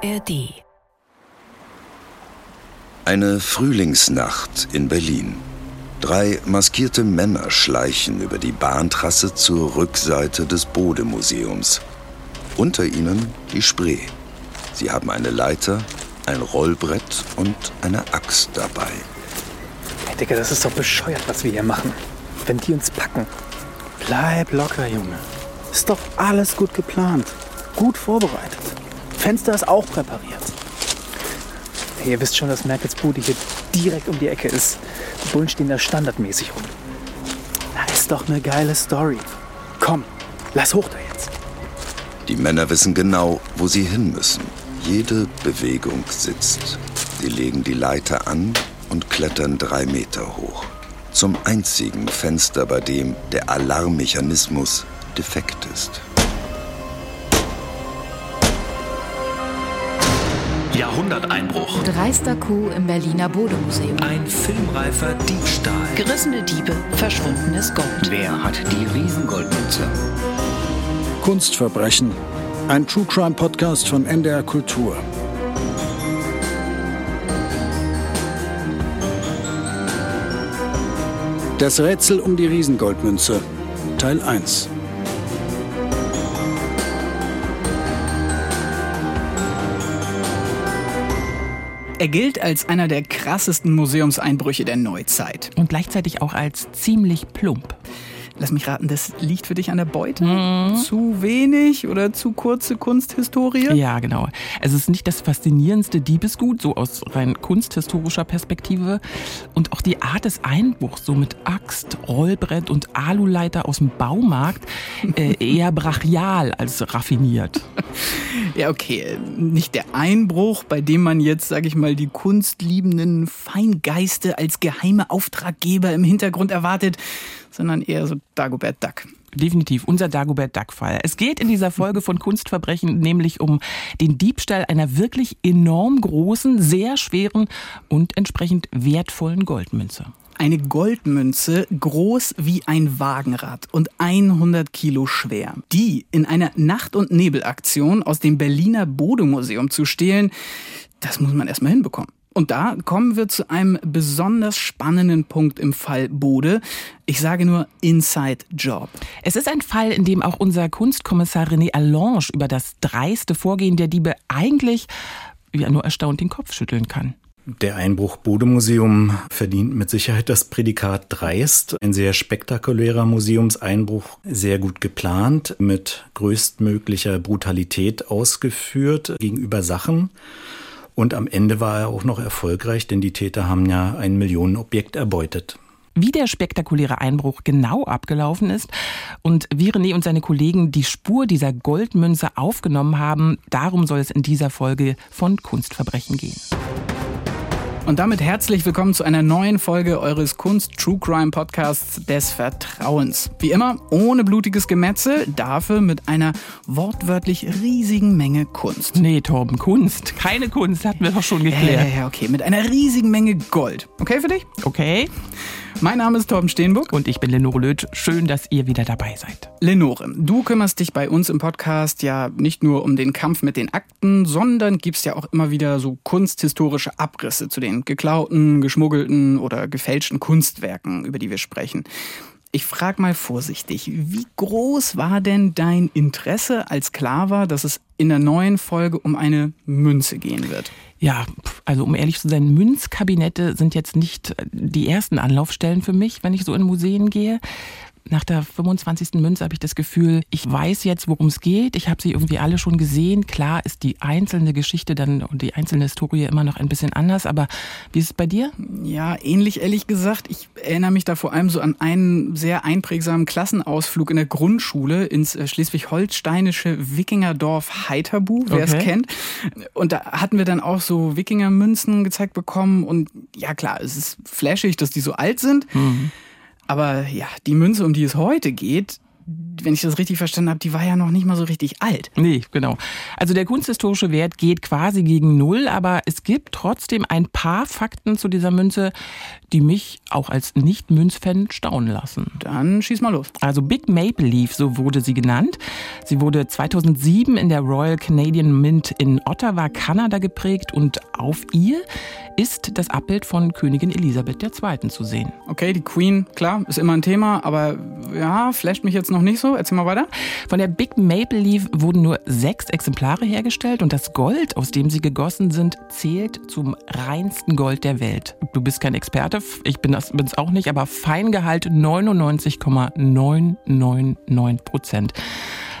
ARD. Eine Frühlingsnacht in Berlin. Drei maskierte Männer schleichen über die Bahntrasse zur Rückseite des Bode-Museums. Unter ihnen die Spree. Sie haben eine Leiter, ein Rollbrett und eine Axt dabei. Hey, Digga, das ist doch bescheuert, was wir hier machen. Wenn die uns packen. Bleib locker, Junge. Ist doch alles gut geplant. Gut vorbereitet. Fenster ist auch präpariert. Ihr wisst schon, dass Merkels Bude hier direkt um die Ecke ist. Die Bullen stehen da standardmäßig rum. Na, ist doch eine geile Story. Komm, lass hoch da jetzt. Die Männer wissen genau, wo sie hin müssen. Jede Bewegung sitzt. Sie legen die Leiter an und klettern drei Meter hoch. Zum einzigen Fenster, bei dem der Alarmmechanismus defekt ist. Jahrhunderteinbruch. Dreister Coup im Berliner Bodemuseum. Ein filmreifer Diebstahl. Gerissene Diebe, verschwundenes Gold. Wer hat die Riesengoldmünze? Kunstverbrechen. Ein True Crime Podcast von NDR Kultur. Das Rätsel um die Riesengoldmünze. Teil 1. Er gilt als einer der krassesten Museumseinbrüche der Neuzeit. Und gleichzeitig auch als ziemlich plump. Lass mich raten, das liegt für dich an der Beute? Mhm. Zu wenig oder zu kurze Kunsthistorie? Ja, genau. Es ist nicht das faszinierendste Diebesgut, so aus rein kunsthistorischer Perspektive. Und auch die Art des Einbruchs, so mit Axt, Rollbrett und Aluleiter aus dem Baumarkt, äh, eher brachial als raffiniert. Ja, okay. Nicht der Einbruch, bei dem man jetzt, sag ich mal, die kunstliebenden Feingeiste als geheime Auftraggeber im Hintergrund erwartet, sondern eher so Dagobert Duck. Definitiv, unser Dagobert Duck-Fall. Es geht in dieser Folge von Kunstverbrechen nämlich um den Diebstahl einer wirklich enorm großen, sehr schweren und entsprechend wertvollen Goldmünze. Eine Goldmünze groß wie ein Wagenrad und 100 Kilo schwer. Die in einer Nacht- und Nebelaktion aus dem Berliner Bodemuseum zu stehlen, das muss man erstmal hinbekommen. Und da kommen wir zu einem besonders spannenden Punkt im Fall Bode. Ich sage nur Inside Job. Es ist ein Fall, in dem auch unser Kunstkommissar René Allange über das dreiste Vorgehen der Diebe eigentlich ja, nur erstaunt den Kopf schütteln kann. Der Einbruch Bodemuseum verdient mit Sicherheit das Prädikat dreist. Ein sehr spektakulärer Museumseinbruch, sehr gut geplant, mit größtmöglicher Brutalität ausgeführt gegenüber Sachen. Und am Ende war er auch noch erfolgreich, denn die Täter haben ja ein Millionenobjekt erbeutet. Wie der spektakuläre Einbruch genau abgelaufen ist und wie René und seine Kollegen die Spur dieser Goldmünze aufgenommen haben, darum soll es in dieser Folge von Kunstverbrechen gehen. Und damit herzlich willkommen zu einer neuen Folge eures Kunst True Crime Podcasts des Vertrauens. Wie immer ohne blutiges Gemetzel, dafür mit einer wortwörtlich riesigen Menge Kunst. Nee, Torben, Kunst. Keine Kunst, hatten wir doch schon geklärt. Ja, ja, okay, mit einer riesigen Menge Gold. Okay für dich? Okay. Mein Name ist Torben Steenbuck. Und ich bin Lenore Löth. Schön, dass ihr wieder dabei seid. Lenore, du kümmerst dich bei uns im Podcast ja nicht nur um den Kampf mit den Akten, sondern gibst ja auch immer wieder so kunsthistorische Abrisse zu den geklauten, geschmuggelten oder gefälschten Kunstwerken, über die wir sprechen. Ich frage mal vorsichtig, wie groß war denn dein Interesse, als klar war, dass es in der neuen Folge um eine Münze gehen wird? Ja, also um ehrlich zu sein, Münzkabinette sind jetzt nicht die ersten Anlaufstellen für mich, wenn ich so in Museen gehe nach der 25. Münze habe ich das Gefühl, ich weiß jetzt, worum es geht. Ich habe sie irgendwie alle schon gesehen. Klar ist die einzelne Geschichte dann und die einzelne Historie immer noch ein bisschen anders, aber wie ist es bei dir? Ja, ähnlich ehrlich gesagt. Ich erinnere mich da vor allem so an einen sehr einprägsamen Klassenausflug in der Grundschule ins äh, schleswig-holsteinische Wikingerdorf Heiterbu, wer okay. es kennt. Und da hatten wir dann auch so Wikingermünzen gezeigt bekommen und ja klar, es ist flashig, dass die so alt sind. Mhm. Aber ja, die Münze, um die es heute geht, wenn ich das richtig verstanden habe, die war ja noch nicht mal so richtig alt. Nee, genau. Also der kunsthistorische Wert geht quasi gegen Null, aber es gibt trotzdem ein paar Fakten zu dieser Münze, die mich auch als Nicht-Münzfan staunen lassen. Dann schieß mal los. Also Big Maple Leaf, so wurde sie genannt. Sie wurde 2007 in der Royal Canadian Mint in Ottawa, Kanada geprägt und auf ihr ist das Abbild von Königin Elisabeth II. zu sehen. Okay, die Queen, klar, ist immer ein Thema, aber ja, flasht mich jetzt noch nicht so. Erzähl mal weiter. Von der Big Maple Leaf wurden nur sechs Exemplare hergestellt und das Gold, aus dem sie gegossen sind, zählt zum reinsten Gold der Welt. Du bist kein Experte, ich bin es auch nicht, aber Feingehalt 99,999 Prozent.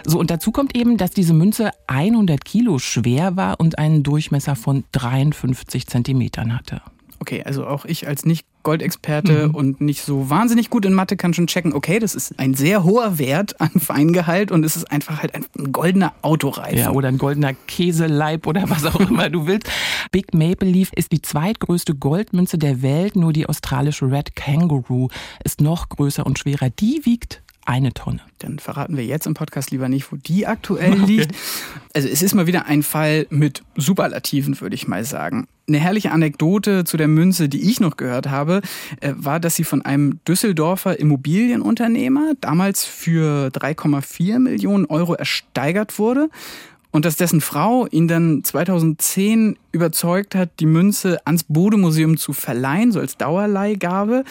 So, und dazu kommt eben, dass diese Münze 100 Kilo schwer war und einen Durchmesser von 53 Zentimetern hatte. Okay, also auch ich als nicht Goldexperte mhm. und nicht so wahnsinnig gut in Mathe kann schon checken, okay, das ist ein sehr hoher Wert an Feingehalt und es ist einfach halt ein goldener Autoreifen. Ja, oder ein goldener Käseleib oder was auch immer du willst. Big Maple Leaf ist die zweitgrößte Goldmünze der Welt, nur die australische Red Kangaroo ist noch größer und schwerer. Die wiegt eine Tonne. Dann verraten wir jetzt im Podcast lieber nicht, wo die aktuell liegt. Also es ist mal wieder ein Fall mit Superlativen, würde ich mal sagen. Eine herrliche Anekdote zu der Münze, die ich noch gehört habe, äh, war, dass sie von einem Düsseldorfer Immobilienunternehmer damals für 3,4 Millionen Euro ersteigert wurde und dass dessen Frau ihn dann 2010 überzeugt hat, die Münze ans Bodemuseum zu verleihen, so als Dauerleihgabe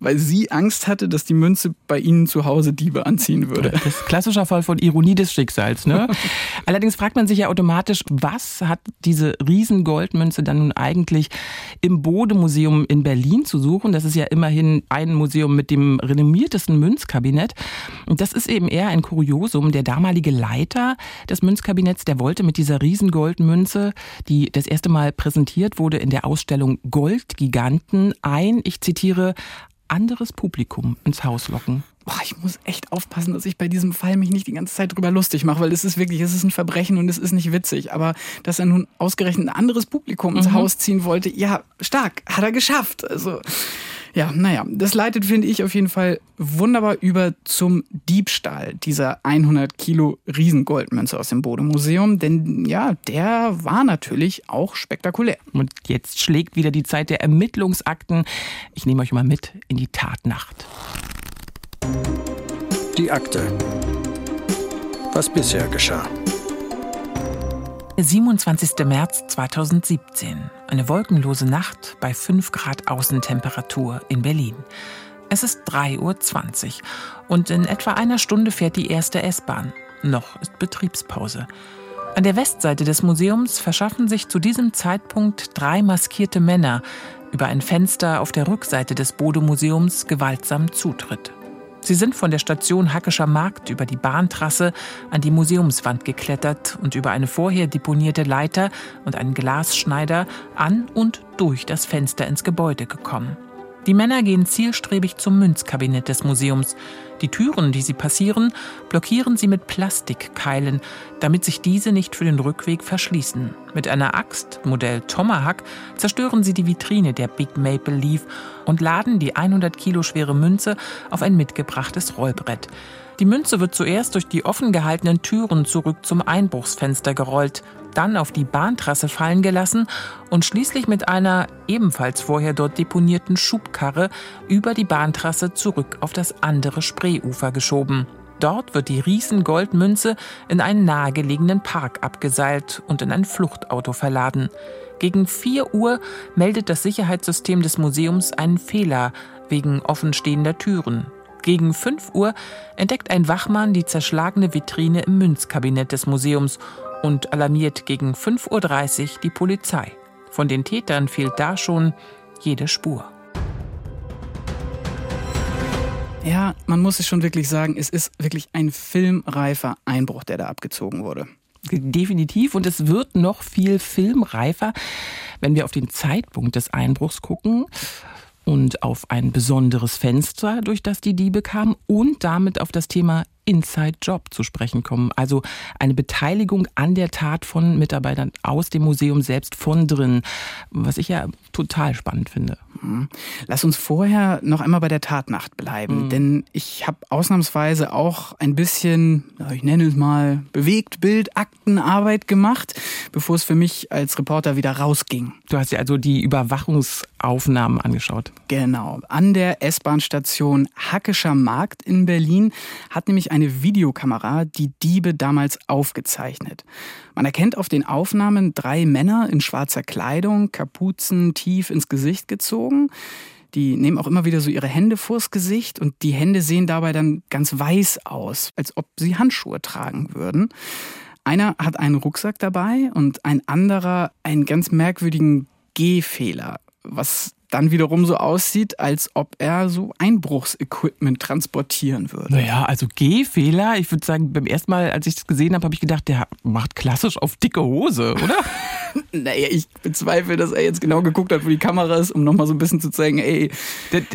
weil sie Angst hatte, dass die Münze bei ihnen zu Hause Diebe anziehen würde. Das ist klassischer Fall von Ironie des Schicksals. Ne? Allerdings fragt man sich ja automatisch, was hat diese Riesengoldmünze dann nun eigentlich im Bodemuseum in Berlin zu suchen? Das ist ja immerhin ein Museum mit dem renommiertesten Münzkabinett. Und das ist eben eher ein Kuriosum. Der damalige Leiter des Münzkabinetts, der wollte mit dieser Riesengoldmünze, die das erste Mal präsentiert wurde in der Ausstellung Goldgiganten, ein, ich zitiere, anderes Publikum ins Haus locken. Boah, ich muss echt aufpassen, dass ich bei diesem Fall mich nicht die ganze Zeit drüber lustig mache, weil es ist wirklich, es ist ein Verbrechen und es ist nicht witzig. Aber dass er nun ausgerechnet ein anderes Publikum ins mhm. Haus ziehen wollte, ja, stark, hat er geschafft. Also ja, naja, das leitet, finde ich, auf jeden Fall wunderbar über zum Diebstahl dieser 100 Kilo Riesengoldmünze aus dem Bodemuseum. Denn ja, der war natürlich auch spektakulär. Und jetzt schlägt wieder die Zeit der Ermittlungsakten. Ich nehme euch mal mit in die Tatnacht. Die Akte. Was bisher geschah. 27. März 2017. Eine wolkenlose Nacht bei 5 Grad Außentemperatur in Berlin. Es ist 3.20 Uhr und in etwa einer Stunde fährt die erste S-Bahn. Noch ist Betriebspause. An der Westseite des Museums verschaffen sich zu diesem Zeitpunkt drei maskierte Männer über ein Fenster auf der Rückseite des Bode-Museums gewaltsam Zutritt. Sie sind von der Station Hackescher Markt über die Bahntrasse an die Museumswand geklettert und über eine vorher deponierte Leiter und einen Glasschneider an und durch das Fenster ins Gebäude gekommen. Die Männer gehen zielstrebig zum Münzkabinett des Museums. Die Türen, die sie passieren, blockieren sie mit Plastikkeilen, damit sich diese nicht für den Rückweg verschließen. Mit einer Axt, Modell Tomahawk, zerstören sie die Vitrine der Big Maple Leaf und laden die 100 Kilo schwere Münze auf ein mitgebrachtes Rollbrett. Die Münze wird zuerst durch die offen gehaltenen Türen zurück zum Einbruchsfenster gerollt, dann auf die Bahntrasse fallen gelassen und schließlich mit einer ebenfalls vorher dort deponierten Schubkarre über die Bahntrasse zurück auf das andere Spreeufer geschoben. Dort wird die Riesengoldmünze in einen nahegelegenen Park abgeseilt und in ein Fluchtauto verladen. Gegen 4 Uhr meldet das Sicherheitssystem des Museums einen Fehler wegen offenstehender Türen. Gegen 5 Uhr entdeckt ein Wachmann die zerschlagene Vitrine im Münzkabinett des Museums und alarmiert gegen 5.30 Uhr die Polizei. Von den Tätern fehlt da schon jede Spur. Ja, man muss es schon wirklich sagen, es ist wirklich ein filmreifer Einbruch, der da abgezogen wurde. Definitiv und es wird noch viel filmreifer, wenn wir auf den Zeitpunkt des Einbruchs gucken und auf ein besonderes Fenster, durch das die Diebe kamen und damit auf das Thema Inside-Job zu sprechen kommen. Also eine Beteiligung an der Tat von Mitarbeitern aus dem Museum selbst von drin, was ich ja total spannend finde. Mhm. Lass uns vorher noch einmal bei der Tatnacht bleiben, mhm. denn ich habe ausnahmsweise auch ein bisschen, ich nenne es mal, bewegt Bild, Aktenarbeit gemacht, bevor es für mich als Reporter wieder rausging. Du hast dir also die Überwachungsaufnahmen angeschaut. Genau. An der S-Bahn-Station Hackescher Markt in Berlin hat nämlich eine Videokamera die Diebe damals aufgezeichnet. Man erkennt auf den Aufnahmen drei Männer in schwarzer Kleidung, Kapuzen tief ins Gesicht gezogen. Die nehmen auch immer wieder so ihre Hände vors Gesicht und die Hände sehen dabei dann ganz weiß aus, als ob sie Handschuhe tragen würden. Einer hat einen Rucksack dabei und ein anderer einen ganz merkwürdigen Gehfehler, was dann wiederum so aussieht, als ob er so Einbruchsequipment transportieren würde. Naja, also Gehfehler. Ich würde sagen, beim ersten Mal, als ich das gesehen habe, habe ich gedacht, der macht klassisch auf dicke Hose, oder? naja, ich bezweifle, dass er jetzt genau geguckt hat, wo die Kamera ist, um nochmal so ein bisschen zu zeigen, ey,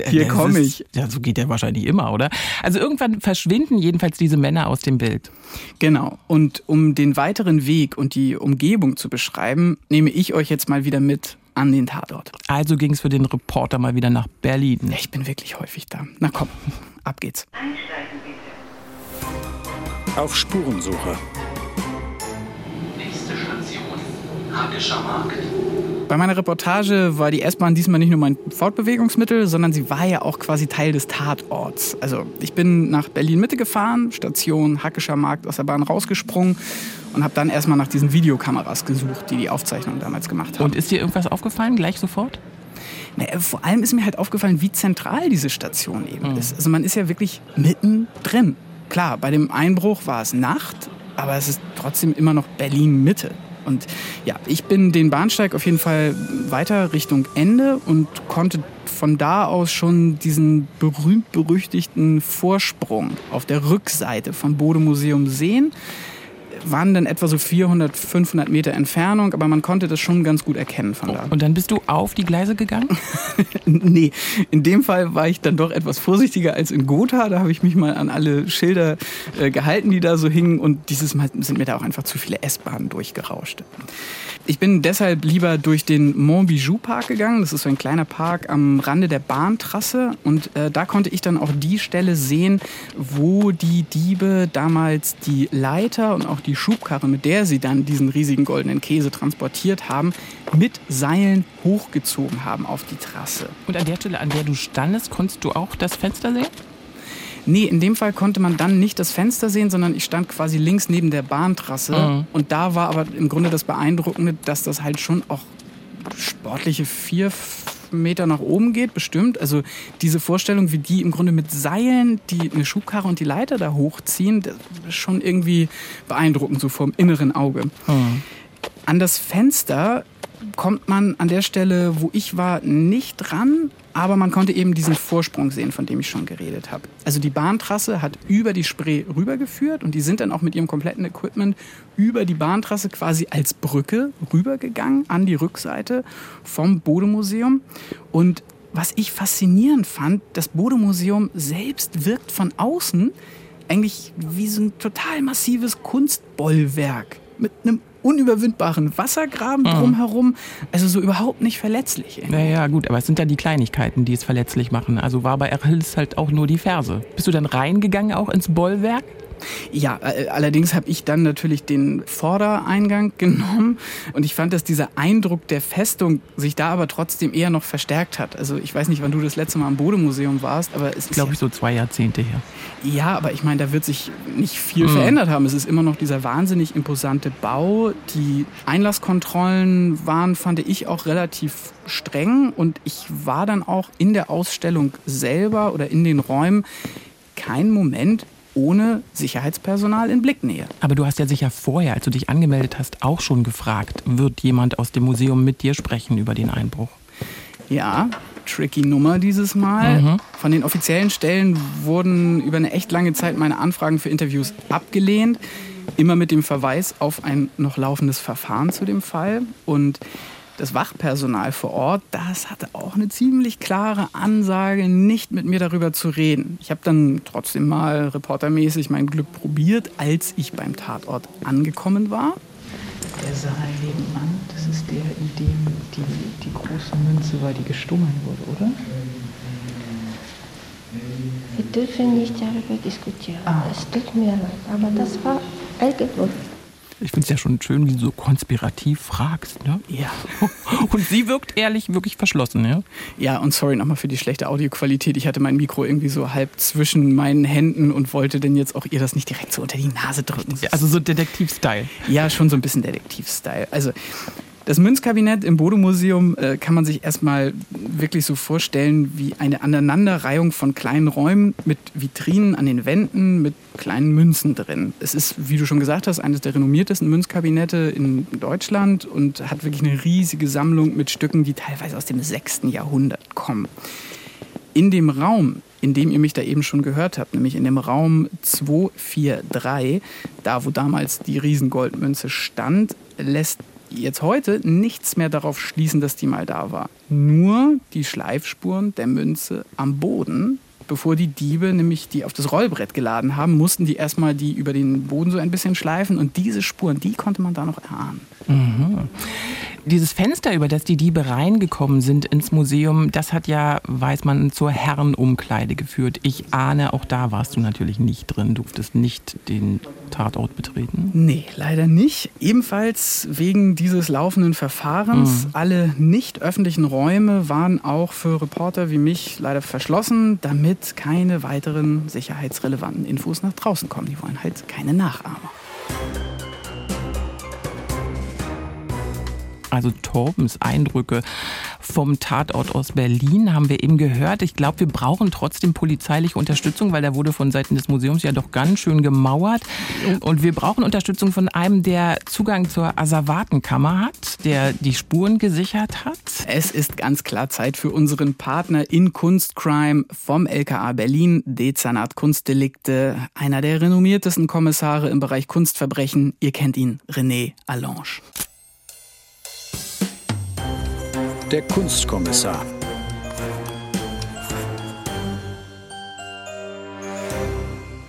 hier komme ich. Ja, so geht der wahrscheinlich immer, oder? Also irgendwann verschwinden jedenfalls diese Männer aus dem Bild. Genau. Und um den weiteren Weg und die Umgebung zu beschreiben, nehme ich euch jetzt mal wieder mit an den Tatort. Also ging es für den Reporter mal wieder nach Berlin. Ich bin wirklich häufig da. Na komm, ab geht's. Einsteigen bitte. Auf Spurensuche. Nächste Station, Hackescher Markt. Bei meiner Reportage war die S-Bahn diesmal nicht nur mein Fortbewegungsmittel, sondern sie war ja auch quasi Teil des Tatorts. Also ich bin nach Berlin Mitte gefahren, Station Hackescher Markt aus der Bahn rausgesprungen und habe dann erstmal nach diesen Videokameras gesucht, die die Aufzeichnung damals gemacht haben. Und ist dir irgendwas aufgefallen, gleich sofort? Na, vor allem ist mir halt aufgefallen, wie zentral diese Station eben mhm. ist. Also man ist ja wirklich mittendrin. Klar, bei dem Einbruch war es Nacht, aber es ist trotzdem immer noch Berlin Mitte. Und ja, ich bin den Bahnsteig auf jeden Fall weiter Richtung Ende und konnte von da aus schon diesen berühmt-berüchtigten Vorsprung auf der Rückseite vom Bode-Museum sehen waren dann etwa so 400, 500 Meter Entfernung, aber man konnte das schon ganz gut erkennen von da. Und dann bist du auf die Gleise gegangen? nee, in dem Fall war ich dann doch etwas vorsichtiger als in Gotha. Da habe ich mich mal an alle Schilder äh, gehalten, die da so hingen und dieses Mal sind mir da auch einfach zu viele S-Bahnen durchgerauscht. Ich bin deshalb lieber durch den Montbijou Park gegangen. Das ist so ein kleiner Park am Rande der Bahntrasse. Und äh, da konnte ich dann auch die Stelle sehen, wo die Diebe damals die Leiter und auch die Schubkarre, mit der sie dann diesen riesigen goldenen Käse transportiert haben, mit Seilen hochgezogen haben auf die Trasse. Und an der Stelle, an der du standest, konntest du auch das Fenster sehen? Nee, in dem Fall konnte man dann nicht das Fenster sehen, sondern ich stand quasi links neben der Bahntrasse. Mhm. Und da war aber im Grunde das Beeindruckende, dass das halt schon auch sportliche vier Meter nach oben geht, bestimmt. Also diese Vorstellung, wie die im Grunde mit Seilen die eine Schubkarre und die Leiter da hochziehen, das ist schon irgendwie beeindruckend, so vom inneren Auge. Mhm. An das Fenster kommt man an der Stelle, wo ich war, nicht dran, aber man konnte eben diesen Vorsprung sehen, von dem ich schon geredet habe. Also die Bahntrasse hat über die Spree rübergeführt und die sind dann auch mit ihrem kompletten Equipment über die Bahntrasse quasi als Brücke rübergegangen an die Rückseite vom Bodemuseum. Und was ich faszinierend fand, das Bodemuseum selbst wirkt von außen eigentlich wie so ein total massives Kunstbollwerk mit einem unüberwindbaren Wassergraben mhm. drumherum. Also so überhaupt nicht verletzlich. Naja, gut, aber es sind ja die Kleinigkeiten, die es verletzlich machen. Also war bei Achilles halt auch nur die Ferse. Bist du dann reingegangen auch ins Bollwerk? Ja, äh, allerdings habe ich dann natürlich den Vordereingang genommen und ich fand, dass dieser Eindruck der Festung sich da aber trotzdem eher noch verstärkt hat. Also ich weiß nicht, wann du das letzte Mal am Bodemuseum warst, aber es ist glaube ich so zwei Jahrzehnte her. Ja, aber ich meine, da wird sich nicht viel mhm. verändert haben. Es ist immer noch dieser wahnsinnig imposante Bau. Die Einlasskontrollen waren, fand ich, auch relativ streng und ich war dann auch in der Ausstellung selber oder in den Räumen kein Moment ohne Sicherheitspersonal in Blicknähe. Aber du hast ja sicher vorher, als du dich angemeldet hast, auch schon gefragt, wird jemand aus dem Museum mit dir sprechen über den Einbruch? Ja, tricky Nummer dieses Mal. Mhm. Von den offiziellen Stellen wurden über eine echt lange Zeit meine Anfragen für Interviews abgelehnt. Immer mit dem Verweis auf ein noch laufendes Verfahren zu dem Fall. Und Das Wachpersonal vor Ort, das hatte auch eine ziemlich klare Ansage, nicht mit mir darüber zu reden. Ich habe dann trotzdem mal reportermäßig mein Glück probiert, als ich beim Tatort angekommen war. Der Saal nebenan, das ist der, in dem die, die große Münze war, die gestohlen wurde, oder? Wir dürfen nicht darüber diskutieren. Ah. Es tut mir leid, aber das war irgendwo. Ich finde es ja schon schön, wie du so konspirativ fragst. Ne? Ja. Und sie wirkt ehrlich wirklich verschlossen. Ja, Ja, und sorry nochmal für die schlechte Audioqualität. Ich hatte mein Mikro irgendwie so halb zwischen meinen Händen und wollte denn jetzt auch ihr das nicht direkt so unter die Nase drücken. also so Detektiv-Style. Ja, schon so ein bisschen Detektiv-Style. Also das Münzkabinett im Bodo-Museum äh, kann man sich erstmal wirklich so vorstellen wie eine Aneinanderreihung von kleinen Räumen mit Vitrinen an den Wänden mit kleinen Münzen drin. Es ist, wie du schon gesagt hast, eines der renommiertesten Münzkabinette in Deutschland und hat wirklich eine riesige Sammlung mit Stücken, die teilweise aus dem 6. Jahrhundert kommen. In dem Raum, in dem ihr mich da eben schon gehört habt, nämlich in dem Raum 243, da wo damals die Riesengoldmünze stand, lässt jetzt heute nichts mehr darauf schließen, dass die mal da war. Nur die Schleifspuren der Münze am Boden. Bevor die Diebe nämlich die auf das Rollbrett geladen haben, mussten die erstmal die über den Boden so ein bisschen schleifen und diese Spuren, die konnte man da noch erahnen. Mhm. Dieses Fenster, über das die Diebe reingekommen sind ins Museum, das hat ja, weiß man, zur Herrenumkleide geführt. Ich ahne, auch da warst du natürlich nicht drin, durftest nicht den Tatort betreten. Nee, leider nicht. Ebenfalls wegen dieses laufenden Verfahrens. Mhm. Alle nicht öffentlichen Räume waren auch für Reporter wie mich leider verschlossen, damit keine weiteren sicherheitsrelevanten Infos nach draußen kommen. Die wollen halt keine Nachahmer. Also Torbens Eindrücke vom Tatort aus Berlin haben wir eben gehört. Ich glaube, wir brauchen trotzdem polizeiliche Unterstützung, weil da wurde von Seiten des Museums ja doch ganz schön gemauert. Und wir brauchen Unterstützung von einem, der Zugang zur Asservatenkammer hat, der die Spuren gesichert hat. Es ist ganz klar Zeit für unseren Partner in Kunstcrime vom LKA Berlin, Dezernat Kunstdelikte, einer der renommiertesten Kommissare im Bereich Kunstverbrechen. Ihr kennt ihn, René Allange. Der Kunstkommissar.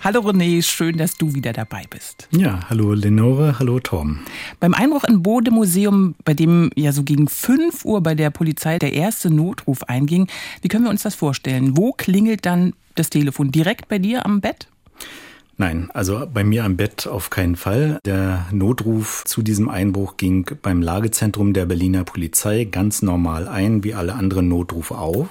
Hallo René, schön, dass du wieder dabei bist. Ja, hallo Lenore, hallo Tom. Beim Einbruch im Bode-Museum, bei dem ja so gegen 5 Uhr bei der Polizei der erste Notruf einging, wie können wir uns das vorstellen? Wo klingelt dann das Telefon? Direkt bei dir am Bett? Nein, also bei mir am Bett auf keinen Fall. Der Notruf zu diesem Einbruch ging beim Lagezentrum der Berliner Polizei ganz normal ein, wie alle anderen Notrufe auch.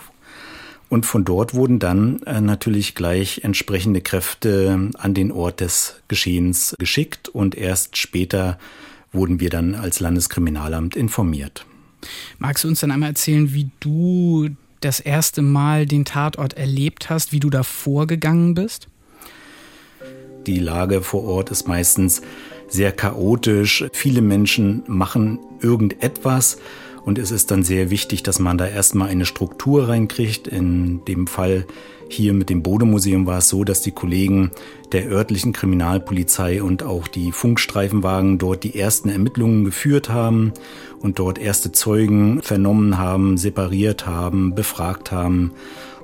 Und von dort wurden dann äh, natürlich gleich entsprechende Kräfte an den Ort des Geschehens geschickt und erst später wurden wir dann als Landeskriminalamt informiert. Magst du uns dann einmal erzählen, wie du das erste Mal den Tatort erlebt hast, wie du da vorgegangen bist? Die Lage vor Ort ist meistens sehr chaotisch. Viele Menschen machen irgendetwas und es ist dann sehr wichtig, dass man da erstmal eine Struktur reinkriegt. In dem Fall hier mit dem Bodemuseum war es so, dass die Kollegen der örtlichen Kriminalpolizei und auch die Funkstreifenwagen dort die ersten Ermittlungen geführt haben und dort erste Zeugen vernommen haben, separiert haben, befragt haben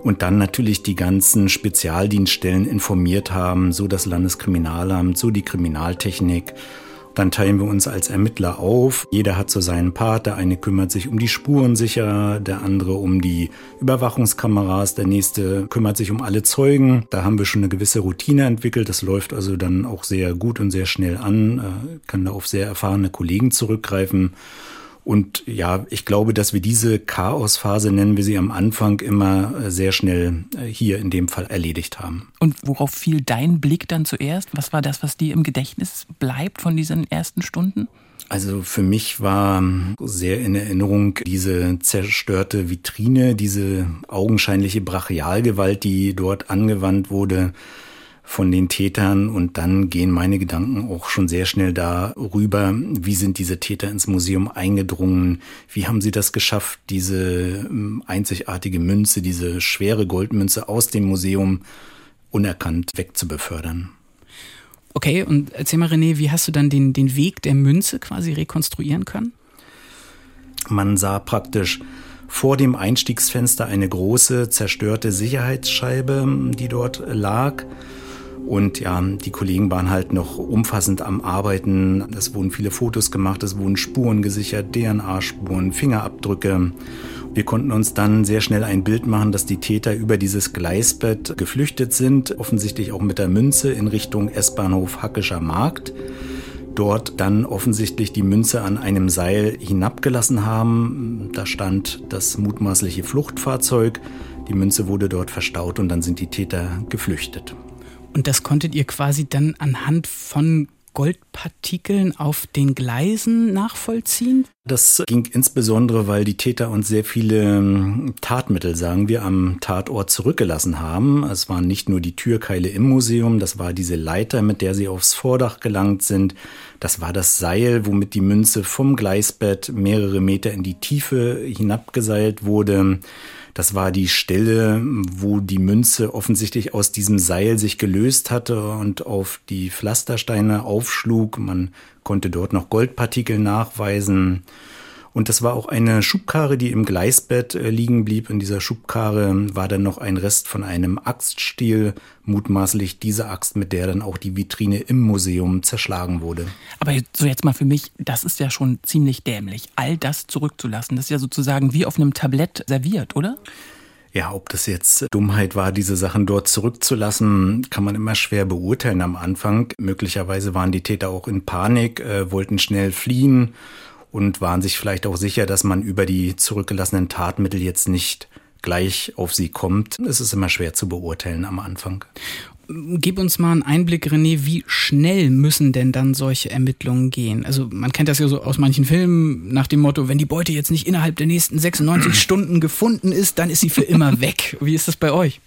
und dann natürlich die ganzen Spezialdienststellen informiert haben, so das Landeskriminalamt, so die Kriminaltechnik. Dann teilen wir uns als Ermittler auf. Jeder hat so seinen Part. Der eine kümmert sich um die Spurensicherer, der andere um die Überwachungskameras, der nächste kümmert sich um alle Zeugen. Da haben wir schon eine gewisse Routine entwickelt. Das läuft also dann auch sehr gut und sehr schnell an, äh, kann da auf sehr erfahrene Kollegen zurückgreifen. Und ja, ich glaube, dass wir diese Chaosphase, nennen wir sie am Anfang, immer äh, sehr schnell äh, hier in dem Fall erledigt haben. Und worauf fiel dein Blick dann zuerst? Was war das, was dir im Gedächtnis bleibt von diesen ersten Stunden? Also für mich war sehr in Erinnerung diese zerstörte Vitrine, diese augenscheinliche Brachialgewalt, die dort angewandt wurde von den Tätern und dann gehen meine Gedanken auch schon sehr schnell darüber, wie sind diese Täter ins Museum eingedrungen, wie haben sie das geschafft, diese ähm, einzigartige Münze, diese schwere Goldmünze aus dem Museum unerkannt wegzubefördern. Okay, und erzähl mal René, wie hast du dann den, den Weg der Münze quasi rekonstruieren können? Man sah praktisch vor dem Einstiegsfenster eine große zerstörte Sicherheitsscheibe, die dort lag. Und ja, die Kollegen waren halt noch umfassend am Arbeiten. Es wurden viele Fotos gemacht, es wurden Spuren gesichert, DNA-Spuren, Fingerabdrücke. Wir konnten uns dann sehr schnell ein Bild machen, dass die Täter über dieses Gleisbett geflüchtet sind, offensichtlich auch mit der Münze in Richtung S-Bahnhof Hackischer Markt. Dort dann offensichtlich die Münze an einem Seil hinabgelassen haben. Da stand das mutmaßliche Fluchtfahrzeug. Die Münze wurde dort verstaut und dann sind die Täter geflüchtet. Und das konntet ihr quasi dann anhand von Goldpartikeln auf den Gleisen nachvollziehen? Das ging insbesondere, weil die Täter uns sehr viele ähm, Tatmittel, sagen wir, am Tatort zurückgelassen haben. Es waren nicht nur die Türkeile im Museum, das war diese Leiter, mit der sie aufs Vordach gelangt sind. Das war das Seil, womit die Münze vom Gleisbett mehrere Meter in die Tiefe hinabgeseilt wurde. Das war die Stelle, wo die Münze offensichtlich aus diesem Seil sich gelöst hatte und auf die Pflastersteine aufschlug. Man konnte dort noch Goldpartikel nachweisen. Und das war auch eine Schubkarre, die im Gleisbett äh, liegen blieb. In dieser Schubkarre war dann noch ein Rest von einem Axtstiel, mutmaßlich diese Axt, mit der dann auch die Vitrine im Museum zerschlagen wurde. Aber so jetzt mal für mich, das ist ja schon ziemlich dämlich, all das zurückzulassen. Das ist ja sozusagen wie auf einem Tablett serviert, oder? Ja, ob das jetzt Dummheit war, diese Sachen dort zurückzulassen, kann man immer schwer beurteilen am Anfang. Möglicherweise waren die Täter auch in Panik, äh, wollten schnell fliehen und waren sich vielleicht auch sicher, dass man über die zurückgelassenen Tatmittel jetzt nicht gleich auf sie kommt. Es ist immer schwer zu beurteilen am Anfang. Gib uns mal einen Einblick, René, wie schnell müssen denn dann solche Ermittlungen gehen? Also man kennt das ja so aus manchen Filmen nach dem Motto, wenn die Beute jetzt nicht innerhalb der nächsten 96 Stunden gefunden ist, dann ist sie für immer weg. Wie ist das bei euch?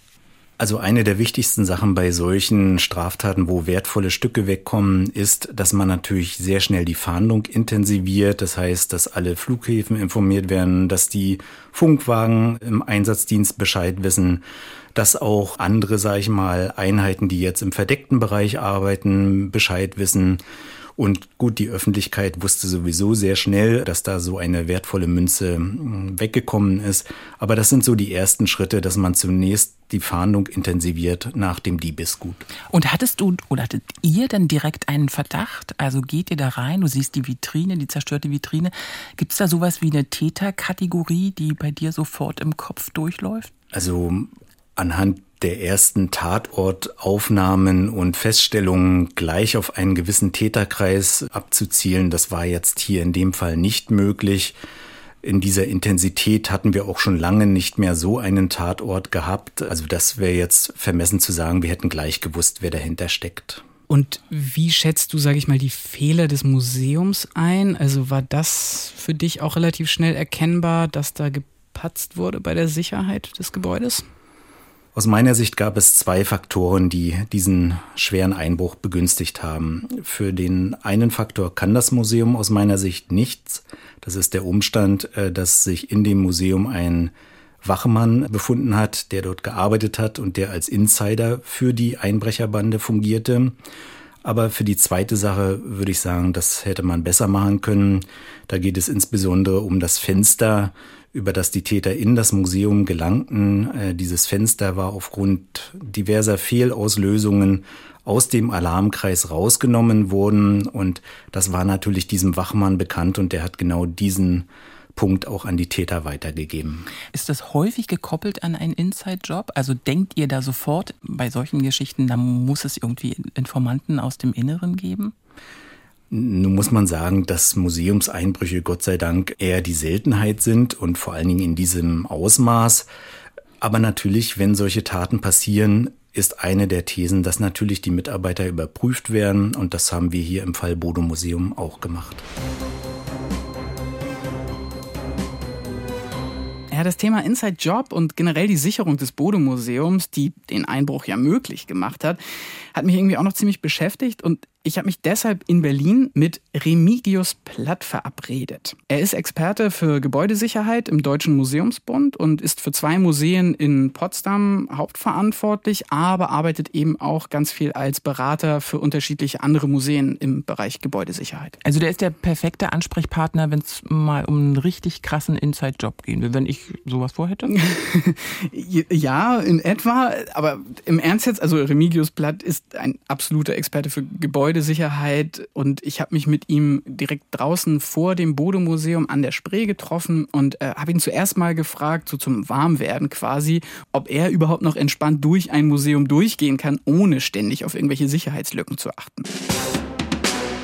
Also eine der wichtigsten Sachen bei solchen Straftaten, wo wertvolle Stücke wegkommen, ist, dass man natürlich sehr schnell die Fahndung intensiviert. Das heißt, dass alle Flughäfen informiert werden, dass die Funkwagen im Einsatzdienst Bescheid wissen, dass auch andere, sage ich mal, Einheiten, die jetzt im verdeckten Bereich arbeiten, Bescheid wissen. Und gut, die Öffentlichkeit wusste sowieso sehr schnell, dass da so eine wertvolle Münze hm, weggekommen ist. Aber das sind so die ersten Schritte, dass man zunächst die Fahndung intensiviert nach dem Diebesgut. Und hattest du oder hattet ihr dann direkt einen Verdacht? Also geht ihr da rein, du siehst die Vitrine, die zerstörte Vitrine. Gibt es da sowas wie eine Täterkategorie, die bei dir sofort im Kopf durchläuft? Also anhand der ersten Tatortaufnahmen und Feststellungen gleich auf einen gewissen Täterkreis abzuzielen, das war jetzt hier in dem Fall nicht möglich. In dieser Intensität hatten wir auch schon lange nicht mehr so einen Tatort gehabt. Also das wäre jetzt vermessen zu sagen, wir hätten gleich gewusst, wer dahinter steckt. Und wie schätzt du, sage ich mal, die Fehler des Museums ein? Also war das für dich auch relativ schnell erkennbar, dass da gepatzt wurde bei der Sicherheit des Gebäudes? Aus meiner Sicht gab es zwei Faktoren, die diesen schweren Einbruch begünstigt haben. Für den einen Faktor kann das Museum aus meiner Sicht nichts. Das ist der Umstand, äh, dass sich in dem Museum ein Wachmann befunden hat, der dort gearbeitet hat und der als Insider für die Einbrecherbande fungierte. Aber für die zweite Sache würde ich sagen, das hätte man besser machen können. Da geht es insbesondere um das Fenster, über das die Täter in das Museum gelangten. Äh, dieses Fenster war aufgrund diverser Fehlauslösungen aus dem Alarmkreis rausgenommen worden und das war natürlich diesem Wachmann bekannt und der hat genau diesen Punkt auch an die Täter weitergegeben. Ist das häufig gekoppelt an einen Inside-Job? Also denkt ihr da sofort bei solchen Geschichten, da muss es irgendwie Informanten aus dem Inneren geben? Nun muss man sagen, dass Museumseinbrüche Gott sei Dank eher die Seltenheit sind und vor allen Dingen in diesem Ausmaß. Aber natürlich, wenn solche Taten passieren, ist eine der Thesen, dass natürlich die Mitarbeiter überprüft werden und das haben wir hier im Fall Bodo Museum auch gemacht. Ja, das Thema Inside Job und generell die Sicherung des Bode-Museums, die den Einbruch ja möglich gemacht hat, hat mich irgendwie auch noch ziemlich beschäftigt. Und Ich habe mich deshalb in Berlin mit Remigius Platt verabredet. Er ist Experte für Gebäudesicherheit im Deutschen Museumsbund und ist für zwei Museen in Potsdam hauptverantwortlich, aber arbeitet eben auch ganz viel als Berater für unterschiedliche andere Museen im Bereich Gebäudesicherheit. Also der ist der perfekte Ansprechpartner, wenn es mal um einen richtig krassen Inside-Job gehen will, wenn ich sowas vorhätte? ja, in etwa, aber im Ernst jetzt, also Remigius Platt ist ein absoluter Experte für Gebäudesicherheit Gebäudesicherheit und ich habe mich mit ihm direkt draußen vor dem Bodemuseum an der Spree getroffen und äh, habe ihn zuerst mal gefragt, so zum Warmwerden quasi, ob er überhaupt noch entspannt durch ein Museum durchgehen kann, ohne ständig auf irgendwelche Sicherheitslücken zu achten.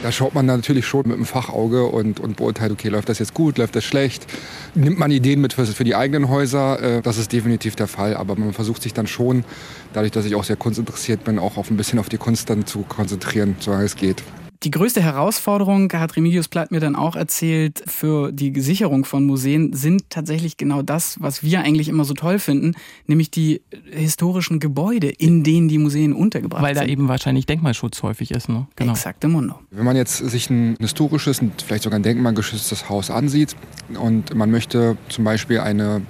Da schaut man natürlich schon mit dem Fachauge und, und beurteilt, okay, läuft das jetzt gut, läuft das schlecht. Nimmt man Ideen mit für, für die eigenen Häuser, äh, das ist definitiv der Fall. Aber man versucht sich dann schon dadurch, dass ich auch sehr kunstinteressiert bin, auch auf ein bisschen auf die Kunst dann zu konzentrieren, solange es geht. Die größte Herausforderung, hat Remigius Platt mir dann auch erzählt, für die Sicherung von Museen sind tatsächlich genau das, was wir eigentlich immer so toll finden, nämlich die historischen Gebäude, in denen die Museen untergebracht Weil sind. Weil da eben wahrscheinlich Denkmalschutz häufig ist. Ne? Genau. Exakte Mundo. Wenn man jetzt sich ein historisches und vielleicht sogar ein denkmalgeschütztes Haus ansieht und man möchte zum Beispiel eine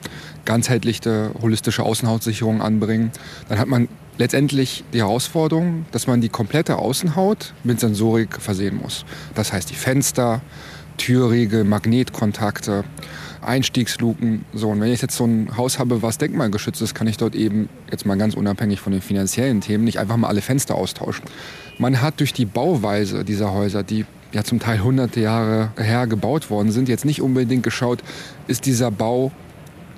ganzheitliche, holistische Außenhautsicherung anbringen, dann hat man letztendlich die Herausforderung, dass man die komplette Außenhaut mit Sensorik versehen muss. Das heißt die Fenster, Türriegel, Magnetkontakte, Einstiegsluken. So, und wenn ich jetzt so ein Haus habe, was denkmalgeschützt ist, kann ich dort eben, jetzt mal ganz unabhängig von den finanziellen Themen, nicht einfach mal alle Fenster austauschen. Man hat durch die Bauweise dieser Häuser, die ja zum Teil hunderte Jahre her gebaut worden sind, jetzt nicht unbedingt geschaut, ist dieser Bau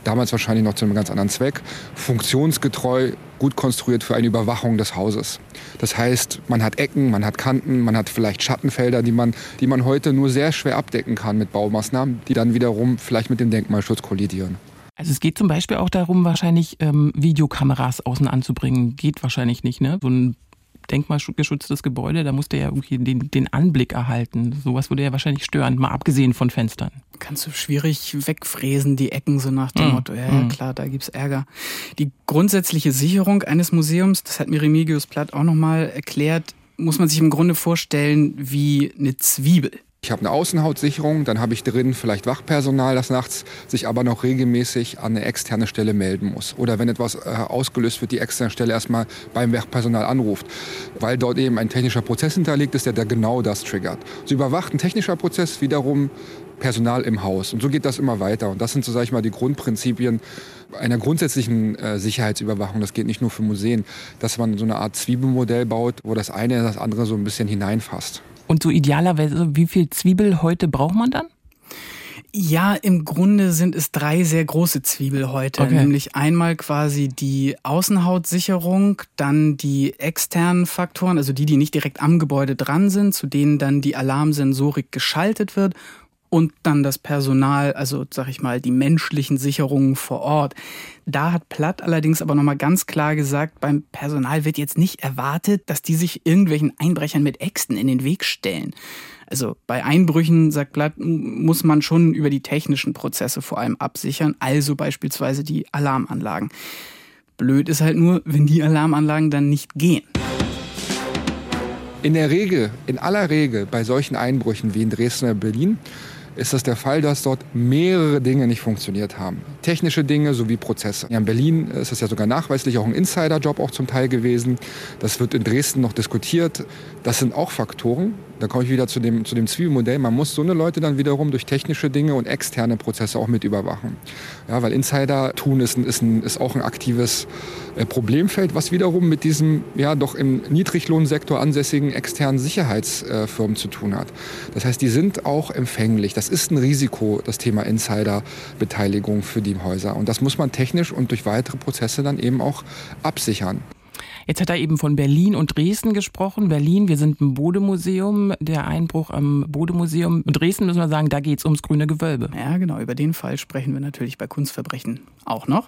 damals wahrscheinlich noch zu einem ganz anderen Zweck, funktionsgetreu, gut konstruiert für eine Überwachung des Hauses. Das heißt, man hat Ecken, man hat Kanten, man hat vielleicht Schattenfelder, die man, die man heute nur sehr schwer abdecken kann mit Baumaßnahmen, die dann wiederum vielleicht mit dem Denkmalschutz kollidieren. Also es geht zum Beispiel auch darum, wahrscheinlich ähm, Videokameras außen anzubringen. Geht wahrscheinlich nicht, ne? So ein denkmalgeschütztes Gebäude, da musst du ja irgendwie den, den Anblick erhalten. Sowas würde ja wahrscheinlich stören, mal abgesehen von Fenstern. Kannst du schwierig wegfräsen, die Ecken, so nach dem Mhm. Motto, ja, ja, klar, da gibt's Ärger. Die grundsätzliche Sicherung eines Museums, das hat mir Remigius Platt auch nochmal erklärt, muss man sich im Grunde vorstellen wie eine Zwiebel. Ich habe eine Außenhautsicherung, dann habe ich drin vielleicht Wachpersonal, das nachts sich aber noch regelmäßig an eine externe Stelle melden muss. Oder wenn etwas äh, ausgelöst wird, die externe Stelle erstmal beim Wachpersonal anruft. Weil dort eben ein technischer Prozess hinterlegt ist, der, der genau das triggert. So überwacht ein technischer Prozess wiederum Personal im Haus. Und so geht das immer weiter. Und das sind, so sage ich mal, die Grundprinzipien einer grundsätzlichen äh, Sicherheitsüberwachung. Das geht nicht nur für Museen, dass man so eine Art Zwiebelmodell baut, wo das eine in das andere so ein bisschen hineinfasst. Und so idealerweise, wie viel Zwiebel heute braucht man dann? Ja, im Grunde sind es drei sehr große Zwiebelhäute. Okay. Nämlich einmal quasi die Außenhautsicherung, dann die externen Faktoren, also die, die nicht direkt am Gebäude dran sind, zu denen dann die Alarmsensorik geschaltet wird und dann das Personal, also sag ich mal, die menschlichen Sicherungen vor Ort. Da hat Platt allerdings aber nochmal ganz klar gesagt, beim Personal wird jetzt nicht erwartet, dass die sich irgendwelchen Einbrechern mit Äxten in den Weg stellen. Also bei Einbrüchen, sagt Platt, muss man schon über die technischen Prozesse vor allem absichern, also beispielsweise die Alarmanlagen. Blöd ist halt nur, wenn die Alarmanlagen dann nicht gehen. In der Regel, in aller Regel bei solchen Einbrüchen wie in Dresden oder Berlin, ist das der Fall, dass dort mehrere Dinge nicht funktioniert haben. Technische Dinge sowie Prozesse. Ja, in Berlin ist das ja sogar nachweislich auch ein Insiderjob auch zum Teil gewesen. Das wird in Dresden noch diskutiert. Das sind auch Faktoren. Da komme ich wieder zu dem, zu dem Zwiebelmodell. Man muss so eine Leute dann wiederum durch technische Dinge und externe Prozesse auch mit überwachen. Ja, weil Insider tun ist, ist, ein, ist auch ein aktives äh, Problemfeld, was wiederum mit diesem ja doch im Niedriglohnsektor ansässigen externen Sicherheitsfirmen zu tun hat. Das heißt, die sind auch empfänglich. Das ist ein Risiko, das Thema Insiderbeteiligung für die Häuser. Und das muss man technisch und durch weitere Prozesse dann eben auch absichern. Jetzt hat er eben von Berlin und Dresden gesprochen. Berlin, wir sind im Bodemuseum, der Einbruch am Bodemuseum. Dresden müssen wir sagen, da geht's ums grüne Gewölbe. Ja, genau, über den Fall sprechen wir natürlich bei Kunstverbrechen auch noch.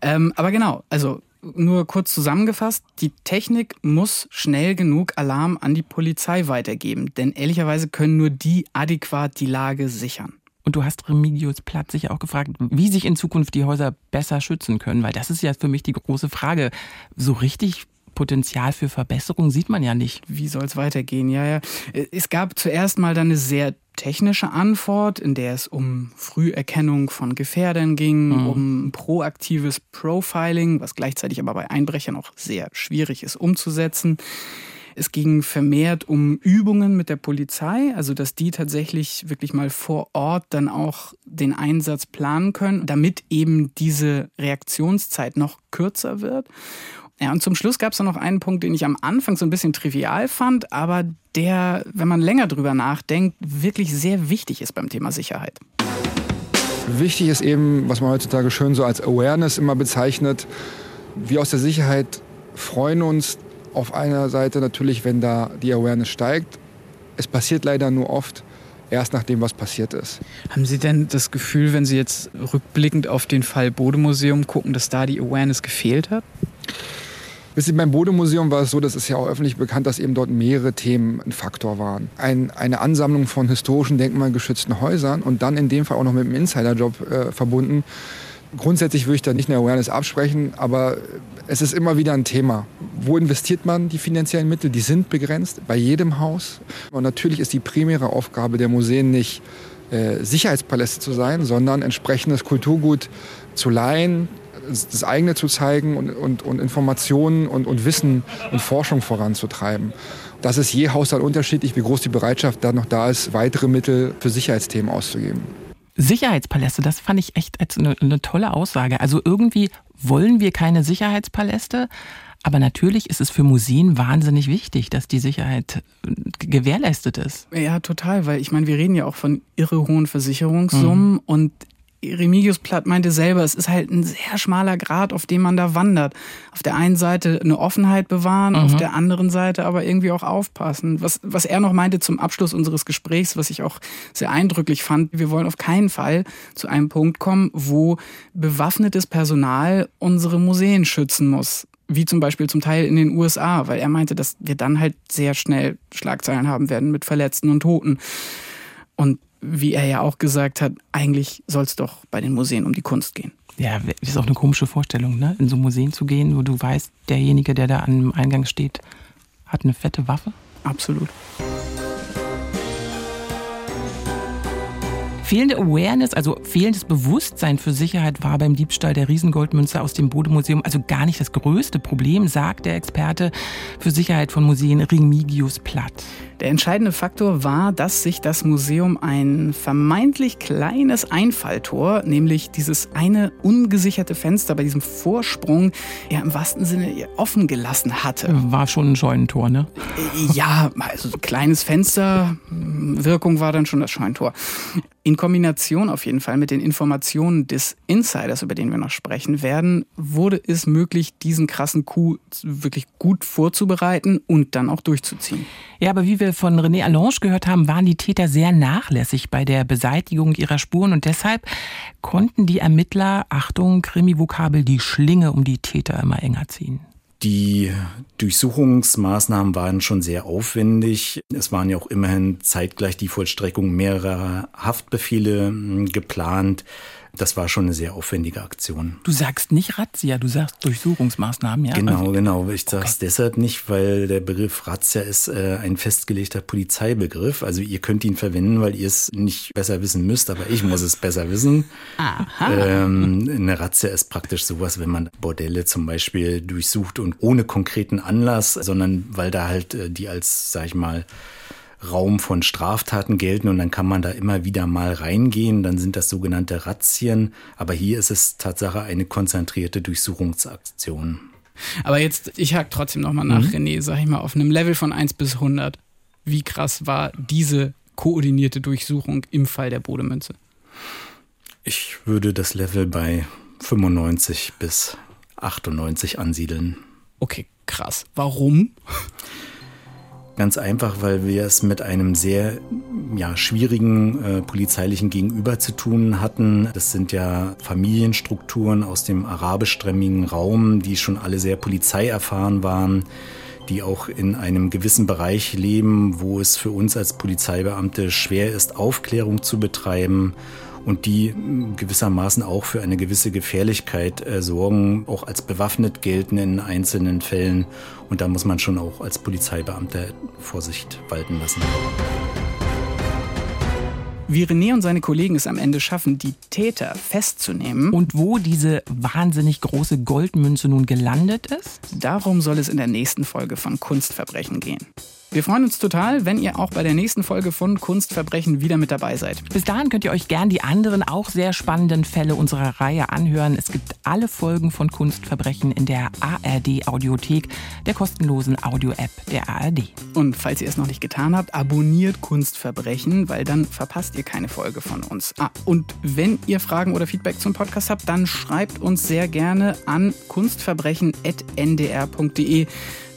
Ähm, aber genau, also nur kurz zusammengefasst, die Technik muss schnell genug Alarm an die Polizei weitergeben, denn ehrlicherweise können nur die adäquat die Lage sichern. Und du hast Remigius Platt sicher auch gefragt, wie sich in Zukunft die Häuser besser schützen können, weil das ist ja für mich die große Frage. So richtig Potenzial für Verbesserung sieht man ja nicht. Wie soll es weitergehen? Ja, ja. Es gab zuerst mal dann eine sehr technische Antwort, in der es um Früherkennung von Gefährdern ging, mhm. um proaktives Profiling, was gleichzeitig aber bei Einbrechern auch sehr schwierig ist umzusetzen. Es ging vermehrt um Übungen mit der Polizei, also dass die tatsächlich wirklich mal vor Ort dann auch den Einsatz planen können, damit eben diese Reaktionszeit noch kürzer wird. Ja, und zum Schluss gab es noch einen Punkt, den ich am Anfang so ein bisschen trivial fand, aber der, wenn man länger drüber nachdenkt, wirklich sehr wichtig ist beim Thema Sicherheit. Wichtig ist eben, was man heutzutage schön so als Awareness immer bezeichnet. Wir aus der Sicherheit freuen uns auf einer Seite natürlich, wenn da die Awareness steigt. Es passiert leider nur oft erst nachdem was passiert ist. Haben Sie denn das Gefühl, wenn Sie jetzt rückblickend auf den Fall Bodemuseum gucken, dass da die Awareness gefehlt hat? Wissen beim Bodemuseum war es so, das ist ja auch öffentlich bekannt, dass eben dort mehrere Themen ein Faktor waren. Ein, eine Ansammlung von historischen, denkmalgeschützten Häusern und dann in dem Fall auch noch mit einem Insiderjob äh, verbunden. Grundsätzlich würde ich da nicht eine Awareness absprechen, aber es ist immer wieder ein Thema. Wo investiert man die finanziellen Mittel? Die sind begrenzt bei jedem Haus. Und natürlich ist die primäre Aufgabe der Museen nicht, äh, Sicherheitspaläste zu sein, sondern entsprechendes Kulturgut zu leihen, das eigene zu zeigen und, und, und Informationen und, und Wissen und Forschung voranzutreiben. Das ist je Haushalt unterschiedlich, wie groß die Bereitschaft da noch da ist, weitere Mittel für Sicherheitsthemen auszugeben. Sicherheitspaläste, das fand ich echt als eine, eine tolle Aussage. Also irgendwie wollen wir keine Sicherheitspaläste, aber natürlich ist es für Museen wahnsinnig wichtig, dass die Sicherheit äh, gewährleistet ist. Ja, total, weil ich meine, wir reden ja auch von irre hohen Versicherungssummen mhm. und Remigius Platt meinte selber, es ist halt ein sehr schmaler Grad, auf dem man da wandert. Auf der einen Seite eine Offenheit bewahren, mhm. auf der anderen Seite aber irgendwie auch aufpassen. Was, was er noch meinte zum Abschluss unseres Gesprächs, was ich auch sehr eindrücklich fand, wir wollen auf keinen Fall zu einem Punkt kommen, wo bewaffnetes Personal unsere Museen schützen muss wie zum Beispiel zum Teil in den USA, weil er meinte, dass wir dann halt sehr schnell Schlagzeilen haben werden mit Verletzten und Toten. Und wie er ja auch gesagt hat, eigentlich soll es doch bei den Museen um die Kunst gehen. Ja, ist auch eine komische Vorstellung, ne? in so Museen zu gehen, wo du weißt, derjenige, der da am Eingang steht, hat eine fette Waffe. Absolut. Fehlende Awareness, also fehlendes Bewusstsein für Sicherheit war beim Diebstahl der Riesengoldmünze aus dem Bodemuseum also gar nicht das größte Problem, sagt der Experte für Sicherheit von Museen Remigius Platt. Der entscheidende Faktor war, dass sich das Museum ein vermeintlich kleines Einfalltor, nämlich dieses eine ungesicherte Fenster bei diesem Vorsprung, ja im wahrsten Sinne offen gelassen hatte. War schon ein Scheunentor, ne? Ja, also ein kleines Fenster, Wirkung war dann schon das Scheunentor. In Kombination auf jeden Fall mit den Informationen des Insiders, über den wir noch sprechen werden, wurde es möglich, diesen krassen Coup wirklich gut vorzubereiten und dann auch durchzuziehen. Ja, aber wie wir von René Allange gehört haben, waren die Täter sehr nachlässig bei der Beseitigung ihrer Spuren und deshalb konnten die Ermittler, Achtung, Krimi-Vokabel, die Schlinge um die Täter immer enger ziehen. Die Durchsuchungsmaßnahmen waren schon sehr aufwendig. Es waren ja auch immerhin zeitgleich die Vollstreckung mehrerer Haftbefehle hm, geplant. Das war schon eine sehr aufwendige Aktion. Du sagst nicht Razzia, du sagst Durchsuchungsmaßnahmen, ja? Genau, genau. Ich sage es okay. deshalb nicht, weil der Begriff Razzia ist äh, ein festgelegter Polizeibegriff. Also ihr könnt ihn verwenden, weil ihr es nicht besser wissen müsst, aber ich muss es besser wissen. Aha. Ähm, eine Razzia ist praktisch sowas, wenn man Bordelle zum Beispiel durchsucht und ohne konkreten Anlass, sondern weil da halt äh, die als, sag ich mal, Raum von Straftaten gelten und dann kann man da immer wieder mal reingehen. Dann sind das sogenannte Razzien. Aber hier ist es Tatsache eine konzentrierte Durchsuchungsaktion. Aber jetzt, ich hake trotzdem nochmal nach, mhm. René, sag ich mal, auf einem Level von 1 bis 100. Wie krass war diese koordinierte Durchsuchung im Fall der Bodemünze? Ich würde das Level bei 95 bis 98 ansiedeln. Okay, krass. Warum? Ganz einfach, weil wir es mit einem sehr ja, schwierigen äh, polizeilichen Gegenüber zu tun hatten. Das sind ja Familienstrukturen aus dem arabischstämmigen Raum, die schon alle sehr polizeierfahren waren die auch in einem gewissen Bereich leben, wo es für uns als Polizeibeamte schwer ist, Aufklärung zu betreiben und die gewissermaßen auch für eine gewisse Gefährlichkeit äh, sorgen, auch als bewaffnet gelten in einzelnen Fällen. Und da muss man schon auch als Polizeibeamter Vorsicht walten lassen. Wie René und seine Kollegen es am Ende schaffen, die Täter festzunehmen. Und wo diese wahnsinnig große Goldmünze nun gelandet ist? Darum soll es in der nächsten Folge von Kunstverbrechen gehen. Wir freuen uns total, wenn ihr auch bei der nächsten Folge von Kunstverbrechen wieder mit dabei seid. Bis dahin könnt ihr euch gern die anderen auch sehr spannenden Fälle unserer Reihe anhören. Es gibt alle Folgen von Kunstverbrechen in der ARD Audiothek, der kostenlosen Audio-App der ARD. Und falls ihr es noch nicht getan habt, abonniert Kunstverbrechen, weil dann verpasst ihr keine Folge von uns. Ah, und wenn ihr Fragen oder Feedback zum Podcast habt, dann schreibt uns sehr gerne an kunstverbrechen.ndr.de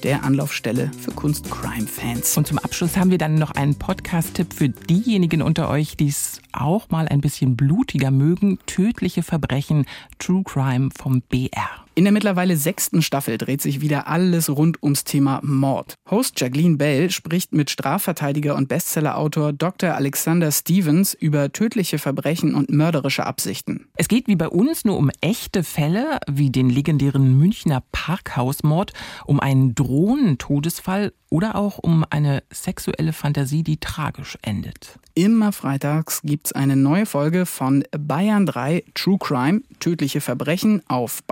der Anlaufstelle für Kunst-Crime-Fans. Und zum Abschluss haben wir dann noch einen Podcast-Tipp für diejenigen unter euch, die es auch mal ein bisschen blutiger mögen. Tödliche Verbrechen, True Crime vom BR. In der mittlerweile sechsten Staffel dreht sich wieder alles rund ums Thema Mord. Host Jacqueline Bell spricht mit Strafverteidiger und Bestsellerautor Dr. Alexander Stevens über tödliche Verbrechen und mörderische Absichten. Es geht wie bei uns nur um echte Fälle, wie den legendären Münchner Parkhausmord, um einen Drohnentodesfall oder auch um eine sexuelle Fantasie, die tragisch endet. Immer freitags gibt's eine neue Folge von Bayern 3 True Crime, tödliche Verbrechen auf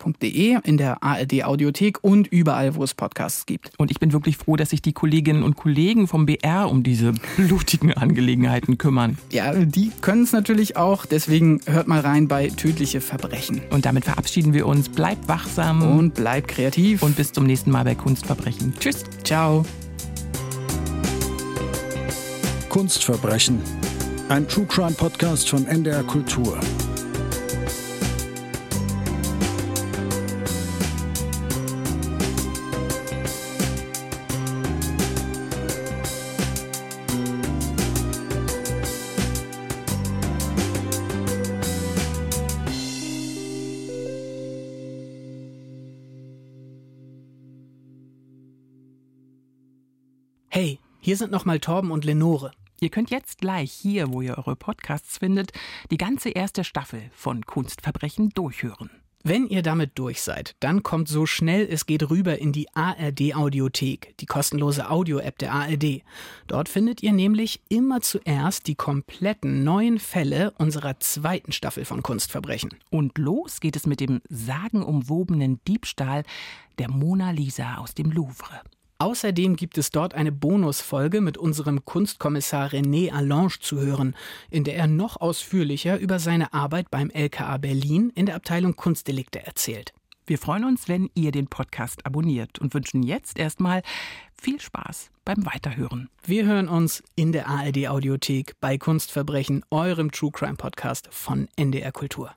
bayern3.de, in der ARD Audiothek und überall, wo es Podcasts gibt. Und ich bin wirklich froh, dass sich die Kolleginnen und Kollegen vom BR um diese blutigen Angelegenheiten kümmern. Ja, die können es natürlich auch, deswegen hört mal rein bei tödliche Verbrechen. Und damit verabschieden wir uns. Bleibt wachsam und bleibt kreativ und bis zum nächsten Mal bei Kunstverbrechen. Tschüss. Ciao. Kunstverbrechen. Ein True Crime Podcast von NDR Kultur. Hey, hier sind nochmal Torben und Lenore. Ihr könnt jetzt gleich hier, wo ihr eure Podcasts findet, die ganze erste Staffel von Kunstverbrechen durchhören. Wenn ihr damit durch seid, dann kommt so schnell es geht rüber in die ARD Audiothek, die kostenlose Audio-App der ARD. Dort findet ihr nämlich immer zuerst die kompletten neuen Fälle unserer zweiten Staffel von Kunstverbrechen. Und los geht es mit dem sagenumwobenen Diebstahl der Mona Lisa aus dem Louvre. Außerdem gibt es dort eine Bonusfolge mit unserem Kunstkommissar René Allange zu hören, in der er noch ausführlicher über seine Arbeit beim LKA Berlin in der Abteilung Kunstdelikte erzählt. Wir freuen uns, wenn ihr den Podcast abonniert und wünschen jetzt erstmal viel Spaß beim Weiterhören. Wir hören uns in der ARD Audiothek bei Kunstverbrechen, eurem True Crime Podcast von NDR Kultur.